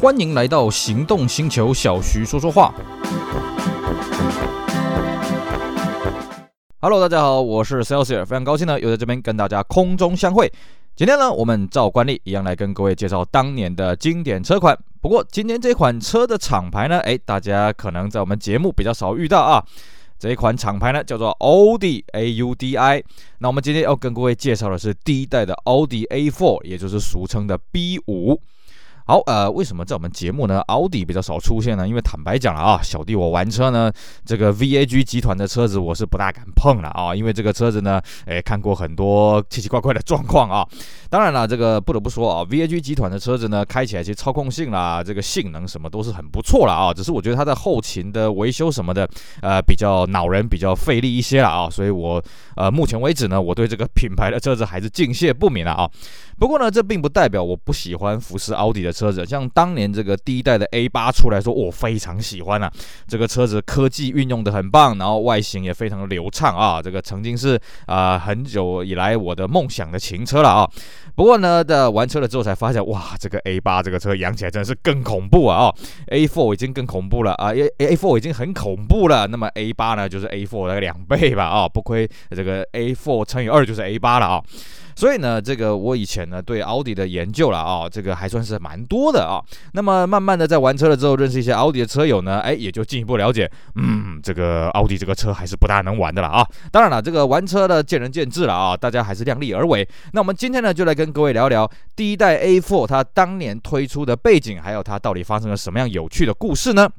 欢迎来到行动星球，小徐说说话。Hello，大家好，我是 Celsius，非常高兴呢，又在这边跟大家空中相会。今天呢，我们照惯例一样来跟各位介绍当年的经典车款。不过今天这款车的厂牌呢，诶，大家可能在我们节目比较少遇到啊。这一款厂牌呢叫做奥迪 A U D I。那我们今天要跟各位介绍的是第一代的奥迪 A4，也就是俗称的 B 五。好，呃，为什么在我们节目呢，奥迪比较少出现呢？因为坦白讲了啊，小弟我玩车呢，这个 VAG 集团的车子我是不大敢碰了啊，因为这个车子呢，诶，看过很多奇奇怪怪的状况啊。当然了，这个不得不说啊，VAG 集团的车子呢，开起来其实操控性啦，这个性能什么都是很不错了啊。只是我觉得它的后勤的维修什么的，呃，比较恼人，比较费力一些了啊。所以我呃，目前为止呢，我对这个品牌的车子还是敬谢不敏了啊。不过呢，这并不代表我不喜欢福斯奥迪的车子。像当年这个第一代的 A8 出来说，我非常喜欢啊。这个车子科技运用得很棒，然后外形也非常流畅啊。这个曾经是啊、很久以来我的梦想的情车了啊。不过呢，的玩车了之后才发现，哇，这个 A8 这个车养起来真的是更恐怖啊！哦，A4 已经更恐怖了啊，A A4 已经很恐怖了，那么 A8 呢，就是 A4 的两倍吧啊，哦，不亏这个 A4 乘以二就是 A8 了啊。所以呢，这个我以前呢对奥迪的研究了啊，这个还算是蛮多的啊。那么慢慢的在玩车了之后，认识一些奥迪的车友呢，哎，也就进一步了解，嗯，这个奥迪这个车还是不大能玩的了啊。当然了，这个玩车的见仁见智了啊，大家还是量力而为。那我们今天呢，就来跟各位聊聊第一代 A4 它当年推出的背景，还有它到底发生了什么样有趣的故事呢？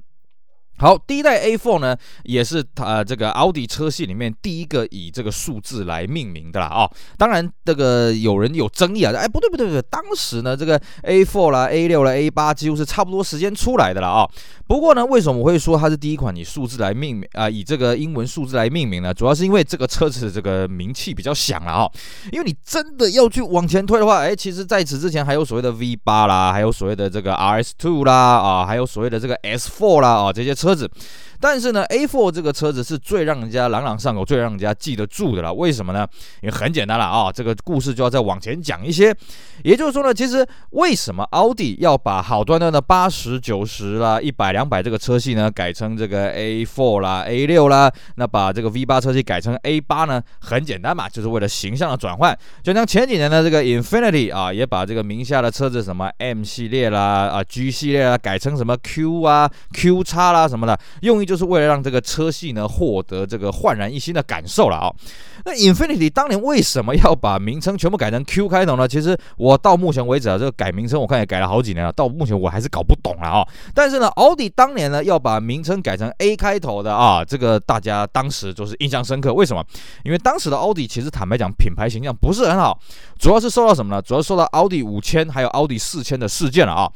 好，第一代 A4 呢，也是呃这个奥迪车系里面第一个以这个数字来命名的啦啊、哦。当然，这个有人有争议啊，哎，不对不对不对，当时呢这个 A4 啦、A6 啦、A8 几乎是差不多时间出来的了啊、哦。不过呢，为什么我会说它是第一款以数字来命名啊、以这个英文数字来命名呢？主要是因为这个车子这个名气比较响了啊、哦。因为你真的要去往前推的话，哎，其实在此之前还有所谓的 V8 啦，还有所谓的这个 RS2 啦啊，还有所谓的这个 S4 啦啊这些车。车子，但是呢，A4 这个车子是最让人家朗朗上口、最让人家记得住的了。为什么呢？因为很简单了啊，这个故事就要再往前讲一些。也就是说呢，其实为什么奥迪要把好端端的八十九十啦、一百两百这个车系呢改成这个 A4 啦、A6 啦，那把这个 V8 车系改成 A8 呢？很简单嘛，就是为了形象的转换。就像前几年的这个 Infinity 啊，也把这个名下的车子什么 M 系列啦、啊 G 系列啦改成什么 Q 啊、Q 叉啦什么的，用一就是为了让这个车系呢获得这个焕然一新的感受了啊。那 Infiniti 当年为什么要把名称全部改成 Q 开头呢？其实我。到目前为止啊，这个改名称我看也改了好几年了，到目前我还是搞不懂了啊。但是呢，奥迪当年呢要把名称改成 A 开头的啊，这个大家当时就是印象深刻。为什么？因为当时的奥迪其实坦白讲品牌形象不是很好，主要是受到什么呢？主要受到奥迪五千还有奥迪四千的事件了啊。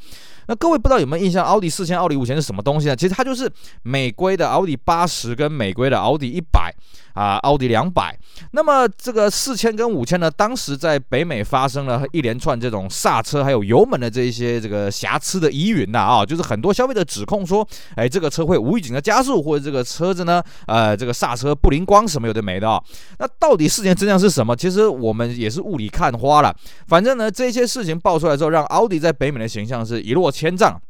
那各位不知道有没有印象，奥迪四千、奥迪五千是什么东西呢？其实它就是美规的奥迪八十跟美规的奥迪一百啊，奥迪两百。那么这个四千跟五千呢，当时在北美发生了一连串这种刹车还有油门的这一些这个瑕疵的疑云呐啊，就是很多消费者指控说，哎，这个车会无预警的加速，或者这个车子呢，呃，这个刹车不灵光什么有的没的啊。那到底事情真相是什么？其实我们也是雾里看花了。反正呢，这些事情爆出来之后，让奥迪在北美的形象是一落千丈。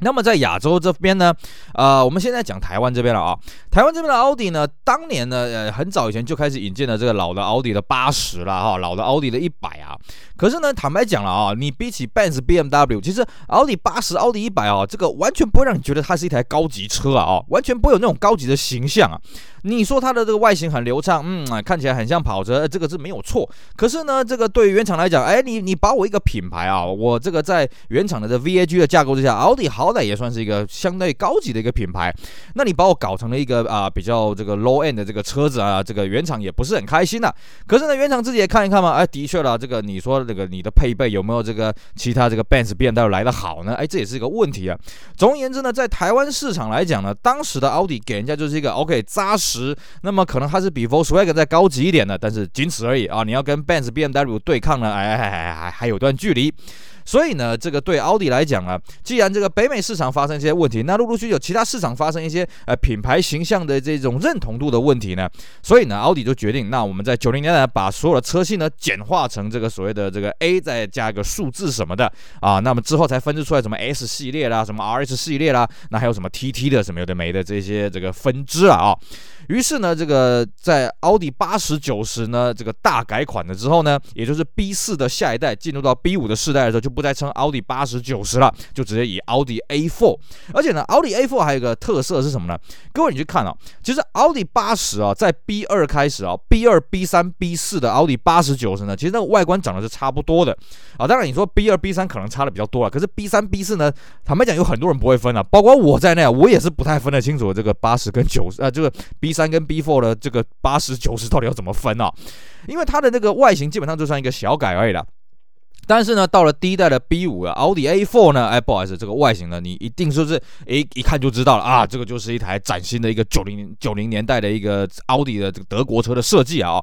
那么在亚洲这边呢，呃，我们现在讲台湾这边了啊。台湾这边的奥迪呢，当年呢，呃，很早以前就开始引进了这个老的奥迪的八十了哈，老的奥迪的一百啊。可是呢，坦白讲了啊，你比起 Benz、BMW，其实奥迪八十、奥迪一百啊，这个完全不会让你觉得它是一台高级车啊，完全不会有那种高级的形象啊。你说它的这个外形很流畅，嗯，看起来很像跑车，这个是没有错。可是呢，这个对于原厂来讲，哎，你你把我一个品牌啊，我这个在原厂的这 VAG 的架构之下，奥迪好歹也算是一个相对高级的一个品牌，那你把我搞成了一个啊比较这个 low end 的这个车子啊，这个原厂也不是很开心呐、可是呢，原厂自己也看一看嘛，哎，的确了，这个你说这个你的配备有没有这个其他这个 Benz、BMW 来的好呢？哎，这也是一个问题啊。总而言之呢，在台湾市场来讲呢，当时的奥迪给人家就是一个 OK 扎实。十那么可能它是比 Volkswagen 再高级一点的，但是仅此而已啊！你要跟 Benz、BMW 对抗呢，哎，还还还有段距离。所以呢，这个对奥迪来讲啊，既然这个北美市场发生一些问题，那陆陆续续有其他市场发生一些呃品牌形象的这种认同度的问题呢，所以呢，奥迪就决定，那我们在九零年代把所有的车系呢简化成这个所谓的这个 A，再加一个数字什么的啊，那么之后才分支出来什么 S 系列啦，什么 RS 系列啦，那还有什么 TT 的什么有的没的这些这个分支啊啊。于是呢，这个在奥迪八十九十呢这个大改款了之后呢，也就是 B 四的下一代进入到 B 五的世代的时候，就不再称奥迪八十九十了，就直接以奥迪 A4。而且呢，奥迪 A4 还有一个特色是什么呢？各位你去看啊，其实奥迪八十啊，在 B 二开始啊，B 二、B 三、B 四的奥迪八十九十呢，其实那个外观长得是差不多的啊。当然你说 B 二、B 三可能差的比较多了，可是 B 三、B 四呢，坦白讲有很多人不会分啊，包括我在内啊，我也是不太分得清楚这个八十跟九十啊，这个 B 三跟 B four 的这个八十九十到底要怎么分啊？因为它的那个外形基本上就算一个小改而已了。但是呢，到了第一代的 B 五啊，奥迪 A4 呢，哎，不好意思，这个外形呢，你一定说是，哎，一看就知道了啊，这个就是一台崭新的一个九零九零年代的一个奥迪的这个德国车的设计啊。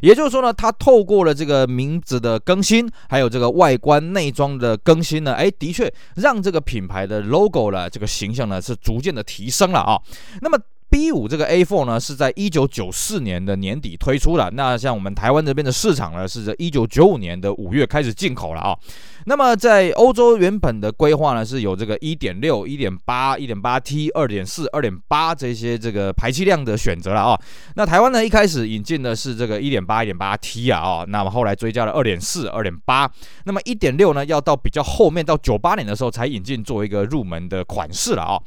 也就是说呢，它透过了这个名字的更新，还有这个外观内装的更新呢，哎，的确让这个品牌的 logo 呢，这个形象呢是逐渐的提升了啊。那么。B 五这个 A four 呢，是在一九九四年的年底推出的。那像我们台湾这边的市场呢，是在一九九五年的五月开始进口了啊。那么在欧洲原本的规划呢，是有这个一点六、一点八、一点八 T、二点四、二点八这些这个排气量的选择了啊。那台湾呢，一开始引进的是这个一点八、一点八 T 啊啊。那么后来追加了二点四、二点八。那么一点六呢，要到比较后面到九八年的时候才引进，作为一个入门的款式了啊。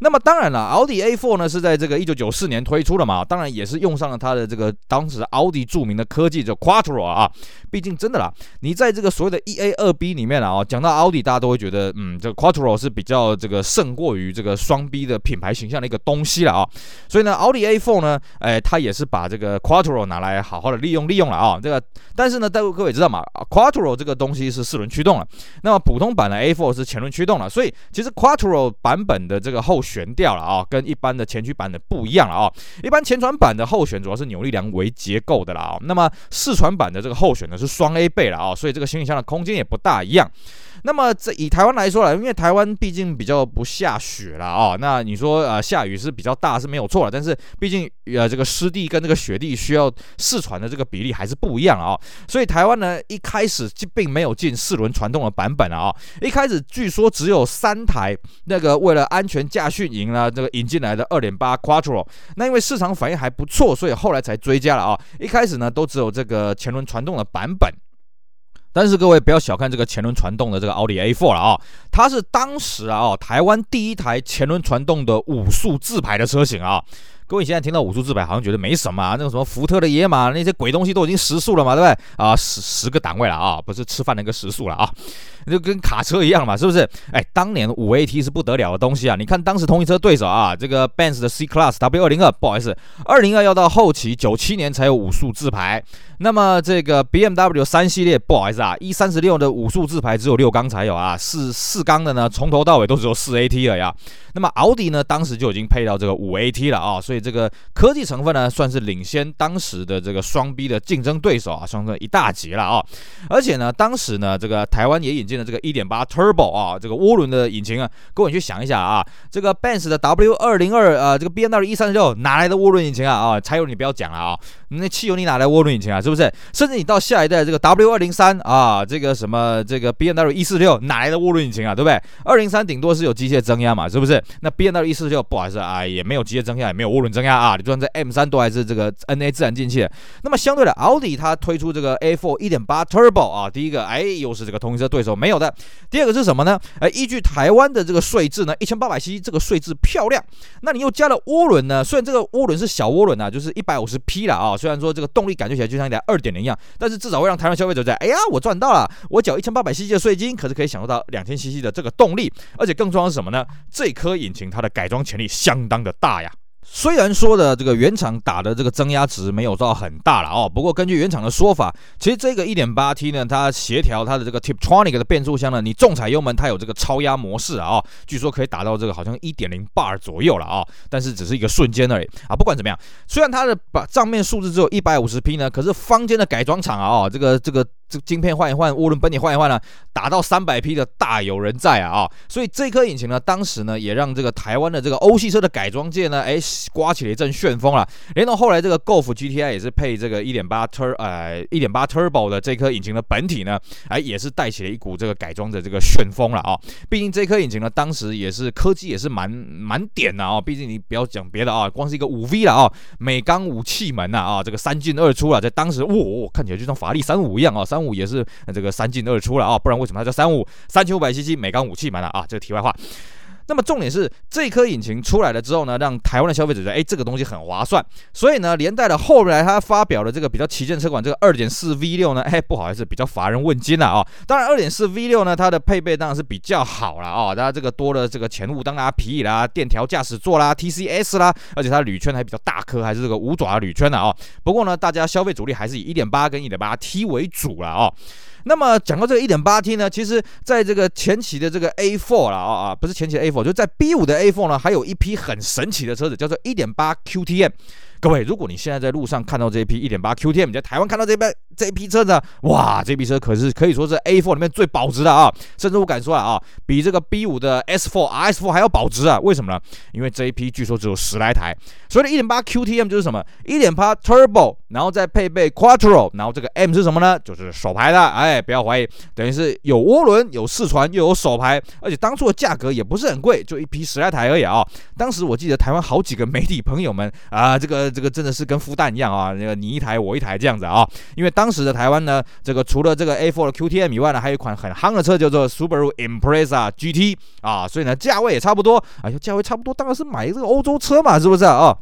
那么当然了，奥迪 A4 呢是在这个一九九四年推出的嘛，当然也是用上了它的这个当时奥迪著名的科技，叫 Quattro 啊。毕竟真的啦，你在这个所谓的 1A 2B 里面啊，讲到奥迪，大家都会觉得，嗯，这个 Quattro 是比较这个胜过于这个双 B 的品牌形象的一个东西了啊。所以呢，奥迪 A4 呢，哎，它也是把这个 Quattro 拿来好好的利用利用了啊。这个，但是呢，各位各位知道嘛，Quattro 这个东西是四轮驱动了，那么普通版的 A4 是前轮驱动了，所以其实 Quattro 版本的这个后悬吊了啊，跟一般的前驱版的不一样了啊。一般前传版的后悬主要是扭力梁为结构的了啊，那么四传版的这个后悬呢，是双 A 倍了啊，所以这个行李箱的空间也不大一样。那么这以台湾来说了，因为台湾毕竟比较不下雪了啊，那你说呃下雨是比较大是没有错了，但是毕竟呃这个湿地跟这个雪地需要试传的这个比例还是不一样啊，所以台湾呢一开始就并没有进四轮传动的版本啊，一开始据说只有三台那个为了安全驾训营呢这个引进来的二点八 Quattro，那因为市场反应还不错，所以后来才追加了啊，一开始呢都只有这个前轮传动的版本。但是各位不要小看这个前轮传动的这个奥迪 A4 了啊，它是当时啊台湾第一台前轮传动的五速自排的车型啊。各位现在听到五速自排好像觉得没什么啊，那个什么福特的野马那些鬼东西都已经十速了嘛，对不对啊？十十个档位了啊，不是吃饭那个十速了啊。就跟卡车一样嘛，是不是？哎，当年五 AT 是不得了的东西啊！你看当时同一车对手啊，这个 Benz 的 C Class W 二零二，不好意思，二零二要到后期九七年才有五速自排。那么这个 BMW 三系列，不好意思啊，E 三十六的五速自排只有六缸才有啊，四四缸的呢，从头到尾都只有四 AT 了呀。那么奥迪呢，当时就已经配到这个五 AT 了啊，所以这个科技成分呢，算是领先当时的这个双 B 的竞争对手啊，算是一大截了啊。而且呢，当时呢，这个台湾也引进了这个一点八 Turbo 啊，这个涡轮的引擎啊，各位去想一下啊，这个 Benz 的 W 二零二啊，这个 BMW E 三十六哪来的涡轮引擎啊？啊，柴油你不要讲了啊，那汽油你哪来涡轮引擎啊？是不是？甚至你到下一代这个 W 二零三啊，这个什么这个 BMW 一四六哪来的涡轮引擎啊？对不对？二零三顶多是有机械增压嘛，是不是？那 BMW 一四六不好意思啊，也没有机械增压，也没有涡轮增压啊，你就算在 M 三都还是这个 NA 自然进气。那么相对的，奥迪它推出这个 A four 一点八 Turbo 啊，第一个哎又是这个同一车对手没有的。第二个是什么呢？哎，依据台湾的这个税制呢，一千八百 cc 这个税制漂亮。那你又加了涡轮呢？虽然这个涡轮是小涡轮啊，就是一百五十匹了啊。虽然说这个动力感觉起来就像一台二点零一样，但是至少会让台湾消费者在，哎呀，我赚到了，我缴一千八百 cc 的税金，可是可以享受到两千 cc 的这个动力。而且更重要的是什么呢？这颗引擎它的改装潜力相当的大呀。虽然说的这个原厂打的这个增压值没有到很大了哦，不过根据原厂的说法，其实这个 1.8T 呢，它协调它的这个 Tiptronic 的变速箱呢，你重踩油门它有这个超压模式啊，据说可以达到这个好像1.0 bar 左右了啊，但是只是一个瞬间而已啊。不管怎么样，虽然它的把账面数字只有一百五十匹呢，可是坊间的改装厂啊，这个这个。这晶片换一换，涡轮本体换一换呢，达到三百匹的大有人在啊啊！所以这颗引擎呢，当时呢也让这个台湾的这个欧系车的改装界呢，哎，刮起了一阵旋风了。连同后来这个 Golf GTI 也是配这个一点八 Tur 呃一点八 Turbo 的这颗引擎的本体呢，哎，也是带起了一股这个改装的这个旋风了啊！毕竟这颗引擎呢，当时也是科技也是蛮蛮点的啊！毕竟你不要讲别的啊，光是一个五 V 了啊，美钢五气门呐啊，这个三进二出了，在当时哇、哦，看起来就像法拉利三五一样啊，三五也是这个三进二出了啊，不然为什么它叫三五？三千五百七七美钢武器买了啊，这个题外话。那么重点是这颗引擎出来了之后呢，让台湾的消费者觉得，哎，这个东西很划算，所以呢，连带的后来他发表了这个比较旗舰车款，这个二点四 V 六呢，哎，不好意思，比较乏人问津了啊。当然，二点四 V 六呢，它的配备当然是比较好了啊，它这个多了这个前雾灯啦、皮椅啦、电调驾驶座啦、TCS 啦，而且它铝圈还比较大颗，还是这个五爪铝圈的啊。不过呢，大家消费主力还是以一点八跟一点八 T 为主了啊。那么讲到这个 1.8T 呢，其实在这个前期的这个 A4 了啊啊，不是前期的 A4，就在 B5 的 A4 呢，还有一批很神奇的车子，叫做1.8 QTM。各位，如果你现在在路上看到这一批1.8 QTM，你在台湾看到这批这批车子，哇，这批车可是可以说是 A4 里面最保值的啊，甚至我敢说啊，比这个 B5 的 S4、RS4 还要保值啊。为什么呢？因为这一批据说只有十来台。所以1.8 QTM 就是什么？1.8 Turbo，然后再配备 Quattro，然后这个 M 是什么呢？就是手排的。哎，不要怀疑，等于是有涡轮、有四传又有手排，而且当初的价格也不是很贵，就一批十来台而已啊。当时我记得台湾好几个媒体朋友们啊，这个。这个真的是跟孵蛋一样啊！那个你一台我一台这样子啊，因为当当时的台湾呢，这个除了这个 A4 的 QTM 以外呢，还有一款很夯的车叫做 Subaru Impreza GT 啊，所以呢价位也差不多，哎价位差不多，当然是买这个欧洲车嘛，是不是啊？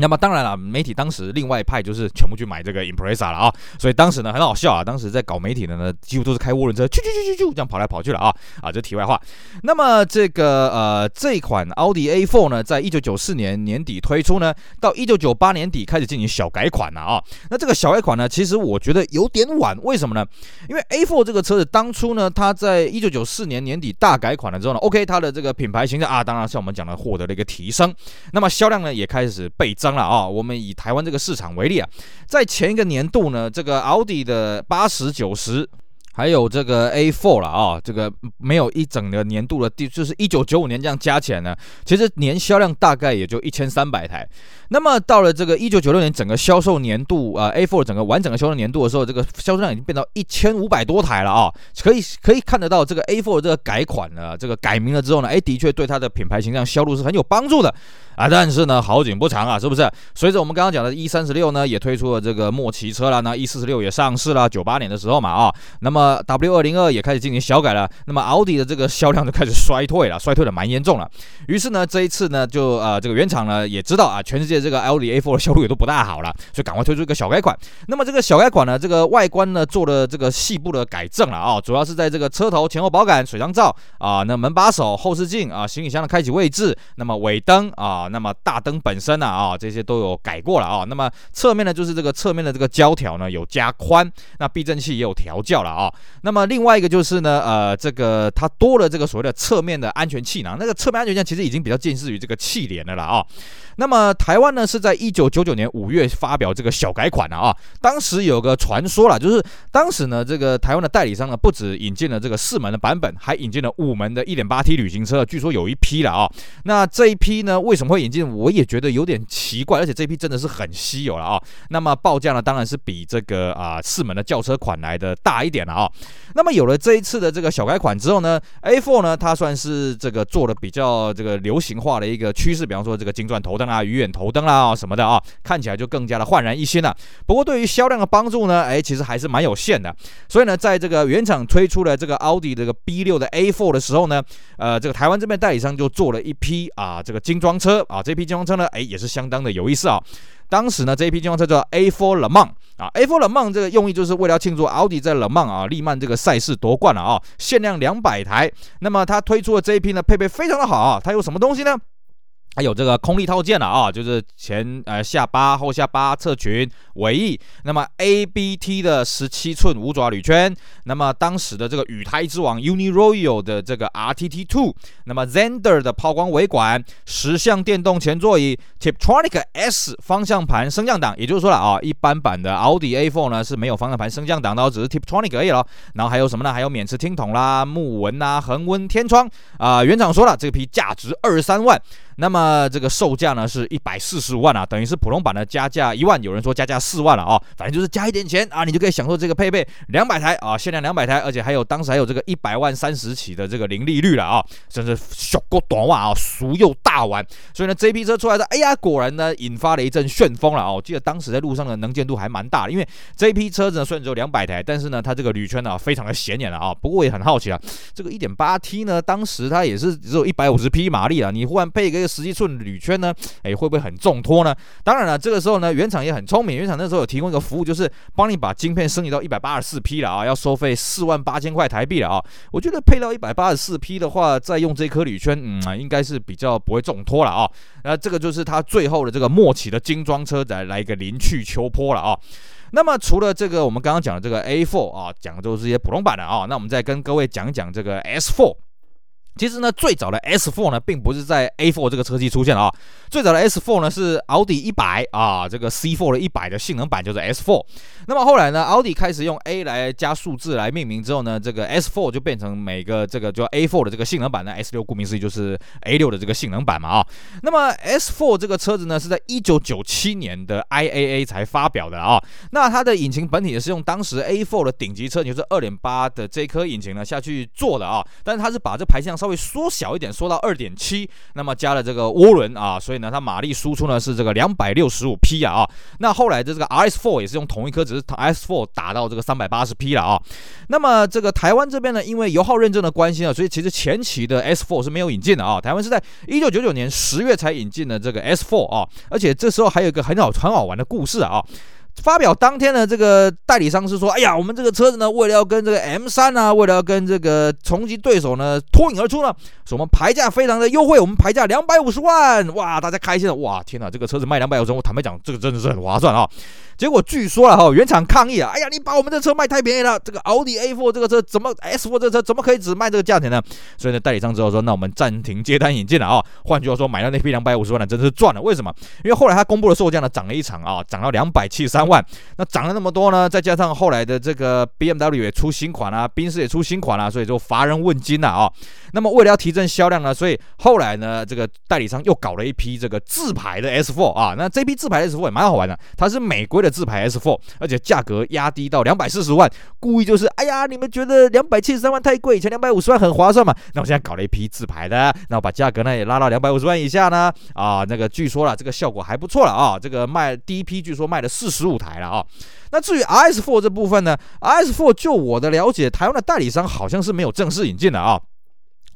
那么当然了，媒体当时另外一派就是全部去买这个 Impreza 了啊，所以当时呢很好笑啊，当时在搞媒体的呢，几乎都是开涡轮车，去去去去去这样跑来跑去了啊啊，这题外话。那么这个呃这款奥迪 A4 呢，在一九九四年年底推出呢，到一九九八年底开始进行小改款了啊。那这个小改款呢，其实我觉得有点晚，为什么呢？因为 A4 这个车子当初呢，它在一九九四年年底大改款了之后呢，OK，它的这个品牌形象啊，当然像我们讲的获得了一个提升，那么销量呢也开始倍增。了啊，我们以台湾这个市场为例啊，在前一个年度呢，这个奥迪的八十九十。还有这个 A4 了啊，这个没有一整个年度的第，就是一九九五年这样加起来呢，其实年销量大概也就一千三百台。那么到了这个一九九六年整个销售年度啊，A4 整个完整的销售年度的时候，这个销售量已经变到一千五百多台了啊，可以可以看得到这个 A4 的这个改款了，这个改名了之后呢，哎，的确对它的品牌形象销路是很有帮助的啊。但是呢，好景不长啊，是不是？随着我们刚刚讲的 E36 呢，也推出了这个末期车了，那 E46 也上市了，九八年的时候嘛啊，那么。，W 二零二也开始进行小改了，那么奥迪的这个销量就开始衰退了，衰退的蛮严重了。于是呢，这一次呢，就呃这个原厂呢也知道啊，全世界这个奥迪 A4 的销路也都不大好了，所以赶快推出一个小改款。那么这个小改款呢，这个外观呢做了这个细部的改正了啊，主要是在这个车头前后保杆、水箱罩啊，那门把手、后视镜啊、行李箱的开启位置，那么尾灯啊，那么大灯本身呢啊，这些都有改过了啊。那么侧面呢，就是这个侧面的这个胶条呢有加宽，那避震器也有调教了啊。那么另外一个就是呢，呃，这个它多了这个所谓的侧面的安全气囊，那个侧面安全气囊其实已经比较近似于这个气帘的了啊。那么台湾呢是在一九九九年五月发表这个小改款的啊，当时有个传说了，就是当时呢这个台湾的代理商呢不止引进了这个四门的版本，还引进了五门的一点八 T 旅行车，据说有一批了啊。那这一批呢为什么会引进？我也觉得有点奇怪，而且这批真的是很稀有了啊。那么报价呢当然是比这个啊四门的轿车款来的大一点了啊。那么有了这一次的这个小改款之后呢，A4 呢它算是这个做的比较这个流行化的一个趋势，比方说这个金钻头灯。啊，鱼眼头灯啦，什么的啊，看起来就更加的焕然一新了。不过对于销量的帮助呢，哎，其实还是蛮有限的。所以呢，在这个原厂推出了这个奥迪这个 B6 的 A4 的时候呢，呃，这个台湾这边代理商就做了一批啊，这个精装车啊，这批精装车呢，哎，也是相当的有意思啊。当时呢，这一批精装车叫 A4 Le Mans 啊，A4 Le Mans 这个用意就是为了庆祝奥迪在勒芒啊利曼这个赛事夺冠了啊，限量两百台。那么它推出的这一批呢，配备非常的好啊，它有什么东西呢？还有这个空力套件了啊，就是前呃下巴、后下巴、侧裙、尾翼。那么 ABT 的十七寸五爪铝圈，那么当时的这个雨胎之王 Uniroyal 的这个 RTT Two，那么 Zander 的抛光尾管，十项电动前座椅，Tiptronic S 方向盘升降档，也就是说了啊，一般版的奥迪 A4 呢是没有方向盘升降档的，只是 Tiptronic 而已了。然后还有什么呢？还有免持听筒啦、木纹呐、恒温天窗啊、呃。原厂说了，这批价值二十三万。那么这个售价呢是一百四十万啊，等于是普通版的加价一万，有人说加价四万了啊，反正就是加一点钱啊，你就可以享受这个配备两百台啊，限量两百台，而且还有当时还有这个一百万三十起的这个零利率了啊，真是小过短袜啊，俗又大碗。所以呢，这批车出来的，哎呀，果然呢引发了一阵旋风了啊！我记得当时在路上的能见度还蛮大的，因为这批车子呢虽然只有两百台，但是呢它这个铝圈呢非常的显眼了啊。不过我也很好奇啊，这个一点八 T 呢，当时它也是只有一百五十匹马力啊，你忽然配一个十一寸铝圈。呢？哎，会不会很重托呢？当然了，这个时候呢，原厂也很聪明。原厂那时候有提供一个服务，就是帮你把晶片升级到一百八十四 P 了啊，要收费四万八千块台币了啊。我觉得配到一百八十四 P 的话，再用这颗铝圈，嗯，应该是比较不会重托了啊。那这个就是它最后的这个末期的精装车来来一个临去秋波了啊。那么除了这个我们刚刚讲的这个 A4 啊，讲的都是一些普通版的啊。那我们再跟各位讲讲这个 S4。其实呢，最早的 S4 呢，并不是在 A4 这个车系出现啊。最早的 S4 呢，是奥迪一百啊，这个 C4 的一百的性能版就是 S4。那么后来呢，奥迪开始用 A 来加数字来命名之后呢，这个 S4 就变成每个这个叫 A4 的这个性能版呢，S6 顾名思义就是 A6 的这个性能版嘛啊。那么 S4 这个车子呢，是在一九九七年的 IAA 才发表的啊。那它的引擎本体也是用当时 A4 的顶级车，就是二点八的这颗引擎呢下去做的啊。但是它是把这排气量稍微缩小一点，缩到二点七，那么加了这个涡轮啊，所以呢，它马力输出呢是这个两百六十五匹啊。那后来的这个 RS4 也是用同一颗，只是 RS4 打到这个三百八十匹了啊。那么这个台湾这边呢，因为油耗认证的关系啊，所以其实前期的 S4 是没有引进的啊。台湾是在一九九九年十月才引进的这个 S4 啊，而且这时候还有一个很好很好玩的故事啊。发表当天呢这个代理商是说：“哎呀，我们这个车子呢，为了要跟这个 M 三啊，为了要跟这个重击对手呢脱颖而出呢，我们牌价非常的优惠，我们牌价两百五十万，哇，大家开心了，哇，天哪，这个车子卖两百五十万，我坦白讲，这个真的是很划算啊。”结果据说了哈，原厂抗议啊！哎呀，你把我们这车卖太便宜了，这个奥迪 A4 这个车怎么 S4 这个车怎么可以只卖这个价钱呢？所以呢，代理商之后说，那我们暂停接单引进了啊。换句话说，买到那批两百五十万的真是赚了。为什么？因为后来他公布的售价呢涨了一场啊，涨到两百七十三万。那涨了那么多呢，再加上后来的这个 BMW 也出新款啊，宾士也出新款啊，所以就乏人问津了啊。那么为了要提振销量呢，所以后来呢，这个代理商又搞了一批这个自排的 S4 啊。那这批自排的 S4 也蛮好玩的，它是美规的。自排 S4，而且价格压低到两百四十万，故意就是，哎呀，你们觉得两百七十三万太贵，以前两百五十万很划算嘛？那我现在搞了一批自排的，那我把价格呢也拉到两百五十万以下呢，啊，那个据说了，这个效果还不错了啊，这个卖第一批据说卖了四十五台了啊。那至于 RS4 这部分呢，RS4 就我的了解，台湾的代理商好像是没有正式引进的啊。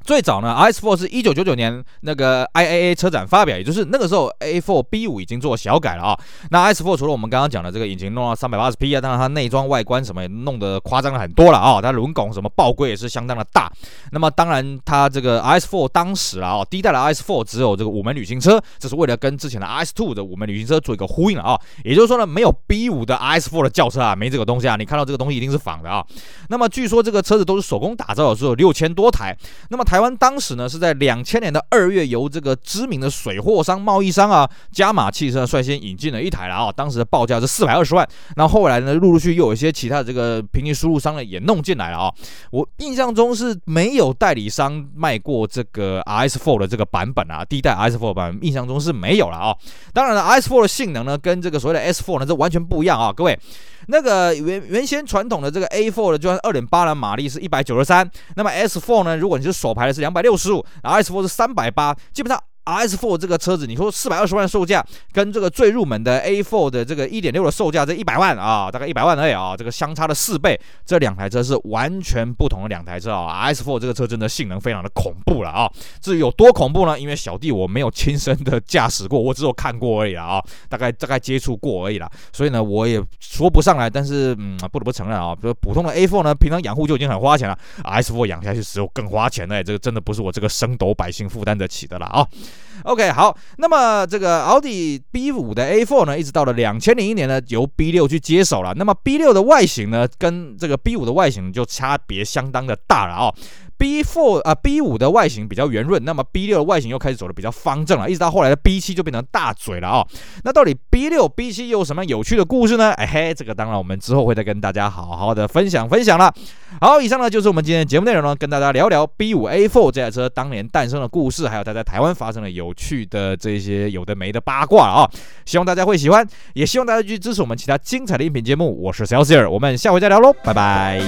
最早呢，RS4 是一九九九年那个 IAA 车展发表，也就是那个时候 A4 B5 已经做小改了啊。那 RS4 除了我们刚刚讲的这个引擎弄到三百八十匹啊，当然它内装外观什么也弄得夸张了很多了啊。它轮拱什么爆规也是相当的大。那么当然它这个 RS4 当时啊，第一代的 RS4 只有这个五门旅行车，这是为了跟之前的 RS2 的五门旅行车做一个呼应了啊。也就是说呢，没有 B5 的 RS4 的轿车啊，没这个东西啊。你看到这个东西一定是仿的啊。那么据说这个车子都是手工打造的，是有六千多台。那么台台湾当时呢是在两千年的二月，由这个知名的水货商贸易商啊，加马汽车率先引进了一台了啊，当时的报价是四百二十万。那后，来呢，陆陆续续又有一些其他的这个平行输入商呢也弄进来了啊。我印象中是没有代理商卖过这个 RS4 的这个版本啊，第一代 RS4 版印象中是没有了啊。当然了，RS4 的性能呢跟这个所谓的 S4 呢这完全不一样啊，各位。那个原原先传统的这个 A4 的，就算二点八的马力是一百九十三，那么 S4 呢，如果你是手排的是两百六十五，然后 S4 是三百八，基本上。RS4 这个车子，你说四百二十万售价，跟这个最入门的 A4 的这个一点六的售价，这一百万啊，大概一百万而已啊，这个相差了四倍，这两台车是完全不同的两台车啊。RS4 这个车真的性能非常的恐怖了啊，至于有多恐怖呢？因为小弟我没有亲身的驾驶过，我只有看过而已啊，大概大概接触过而已啦，所以呢，我也说不上来。但是嗯，不得不承认啊，比如普通的 A4 呢，平常养护就已经很花钱了，RS4 养下去只有更花钱的，这个真的不是我这个升斗百姓负担得起的了啊。OK，好，那么这个奥迪 B 五的 A four 呢，一直到了两千零一年呢，由 B 六去接手了。那么 B 六的外形呢，跟这个 B 五的外形就差别相当的大了啊、哦。B four 啊，B 五的外形比较圆润，那么 B 六的外形又开始走的比较方正了，一直到后来的 B 七就变成大嘴了啊、哦。那到底 B 六、B 七又有什么有趣的故事呢？哎嘿，这个当然我们之后会再跟大家好好的分享分享了。好，以上呢就是我们今天的节目内容呢，跟大家聊聊 B 五 A4 这台车当年诞生的故事，还有它在台湾发生的有趣的这些有的没的八卦啊、哦。希望大家会喜欢，也希望大家继续支持我们其他精彩的音频节目。我是 Celsius，我们下回再聊喽，拜拜。